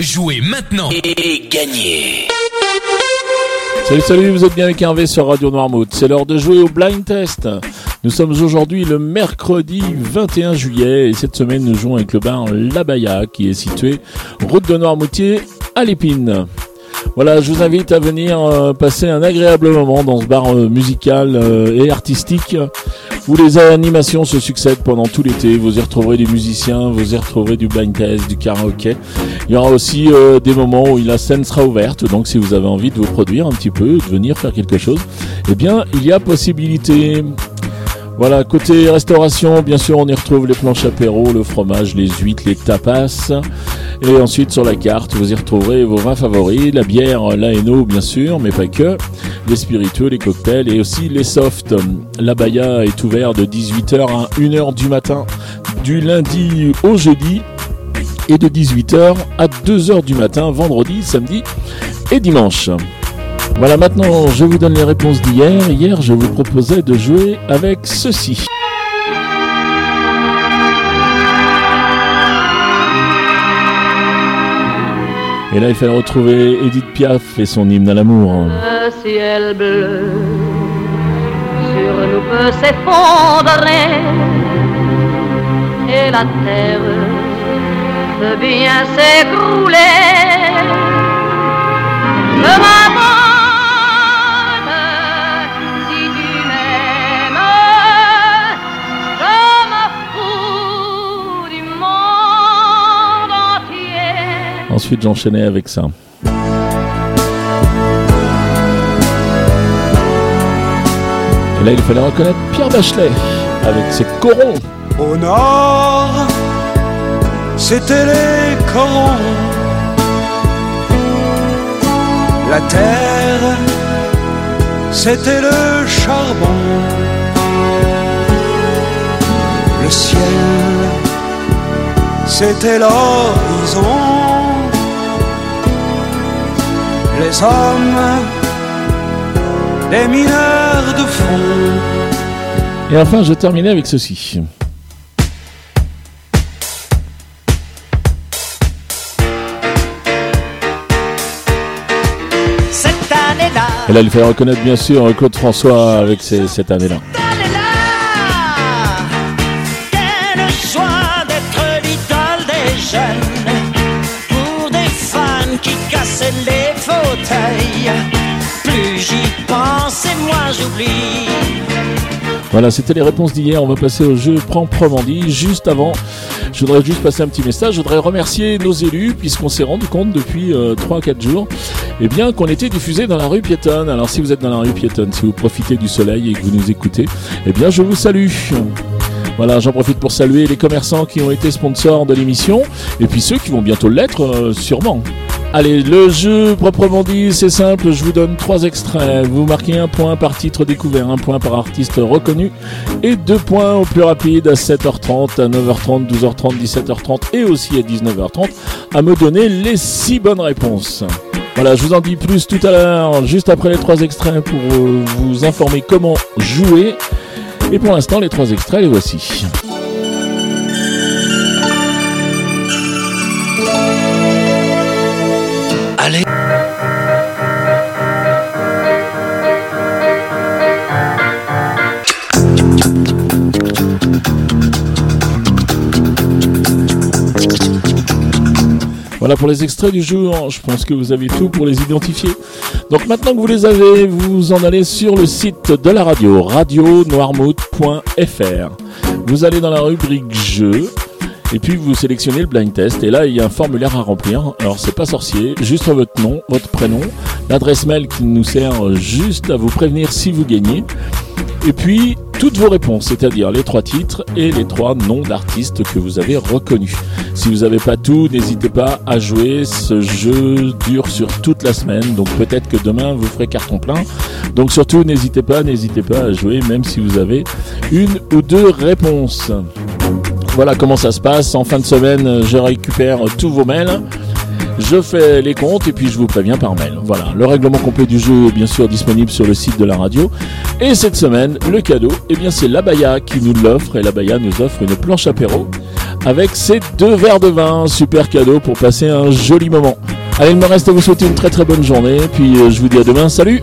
Jouez maintenant et gagnez Salut, salut, vous êtes bien avec Hervé sur Radio Noirmouth. C'est l'heure de jouer au blind test. Nous sommes aujourd'hui le mercredi 21 juillet et cette semaine nous jouons avec le bar L'Abaya qui est situé route de Noirmoutier à l'Épine. Voilà, je vous invite à venir euh, passer un agréable moment dans ce bar euh, musical euh, et artistique où les animations se succèdent pendant tout l'été. Vous y retrouverez des musiciens, vous y retrouverez du blind test, du karaoké. Il y aura aussi des moments où la scène sera ouverte, donc si vous avez envie de vous produire un petit peu, de venir faire quelque chose, eh bien, il y a possibilité. Voilà, côté restauration, bien sûr, on y retrouve les planches apéro, le fromage, les huîtres, les tapas. Et ensuite, sur la carte, vous y retrouverez vos vins favoris, la bière, la bien sûr, mais pas que, les spiritueux, les cocktails et aussi les softs. La Baya est ouvert de 18h à 1h du matin, du lundi au jeudi, et de 18h à 2h du matin, vendredi, samedi et dimanche. Voilà, maintenant je vous donne les réponses d'hier. Hier, je vous proposais de jouer avec ceci. Et là, il fallait retrouver Edith Piaf et son hymne à l'amour. Le ciel bleu sur nous peut s'effondrer et la terre peut bien s'écrouler. Ensuite, j'enchaînais avec ça. Et là, il fallait reconnaître Pierre Bachelet avec ses corons. Au nord, c'était les corons. La terre, c'était le charbon. Le ciel, c'était l'horizon les hommes, les mineurs de fond. Et enfin, je terminais avec ceci. Cette année-là. Et là, il fallait reconnaître bien sûr Claude François avec cette année-là. Quelle joie d'être l'idole des jeunes Voilà, c'était les réponses d'hier. On va passer au jeu proprement dit. Juste avant, je voudrais juste passer un petit message. Je voudrais remercier nos élus, puisqu'on s'est rendu compte depuis 3-4 jours eh bien, qu'on était diffusé dans la rue piétonne. Alors, si vous êtes dans la rue piétonne, si vous profitez du soleil et que vous nous écoutez, eh bien, je vous salue. Voilà, j'en profite pour saluer les commerçants qui ont été sponsors de l'émission, et puis ceux qui vont bientôt l'être, euh, sûrement. Allez, le jeu proprement dit, c'est simple, je vous donne trois extraits. Vous marquez un point par titre découvert, un point par artiste reconnu et deux points au plus rapide à 7h30, à 9h30, 12h30, 17h30 et aussi à 19h30 à me donner les six bonnes réponses. Voilà, je vous en dis plus tout à l'heure, juste après les trois extraits pour vous informer comment jouer. Et pour l'instant, les trois extraits, les voici. Voilà pour les extraits du jour, je pense que vous avez tout pour les identifier. Donc maintenant que vous les avez, vous en allez sur le site de la radio, radionoirmouth.fr. Vous allez dans la rubrique jeux, et puis vous sélectionnez le blind test et là il y a un formulaire à remplir. Alors c'est pas sorcier, juste votre nom, votre prénom, l'adresse mail qui nous sert juste à vous prévenir si vous gagnez. Et puis toutes vos réponses, c'est-à-dire les trois titres et les trois noms d'artistes que vous avez reconnus. Si vous n'avez pas tout, n'hésitez pas à jouer. Ce jeu dure sur toute la semaine, donc peut-être que demain vous ferez carton plein. Donc surtout, n'hésitez pas, n'hésitez pas à jouer, même si vous avez une ou deux réponses. Voilà comment ça se passe. En fin de semaine, je récupère tous vos mails. Je fais les comptes et puis je vous préviens par mail. Voilà, le règlement complet du jeu est bien sûr disponible sur le site de la radio. Et cette semaine, le cadeau, eh bien c'est l'Abaya qui nous l'offre et l'Abaya nous offre une planche apéro avec ces deux verres de vin. Super cadeau pour passer un joli moment. Allez, il me reste à vous souhaiter une très très bonne journée. Puis euh, je vous dis à demain. Salut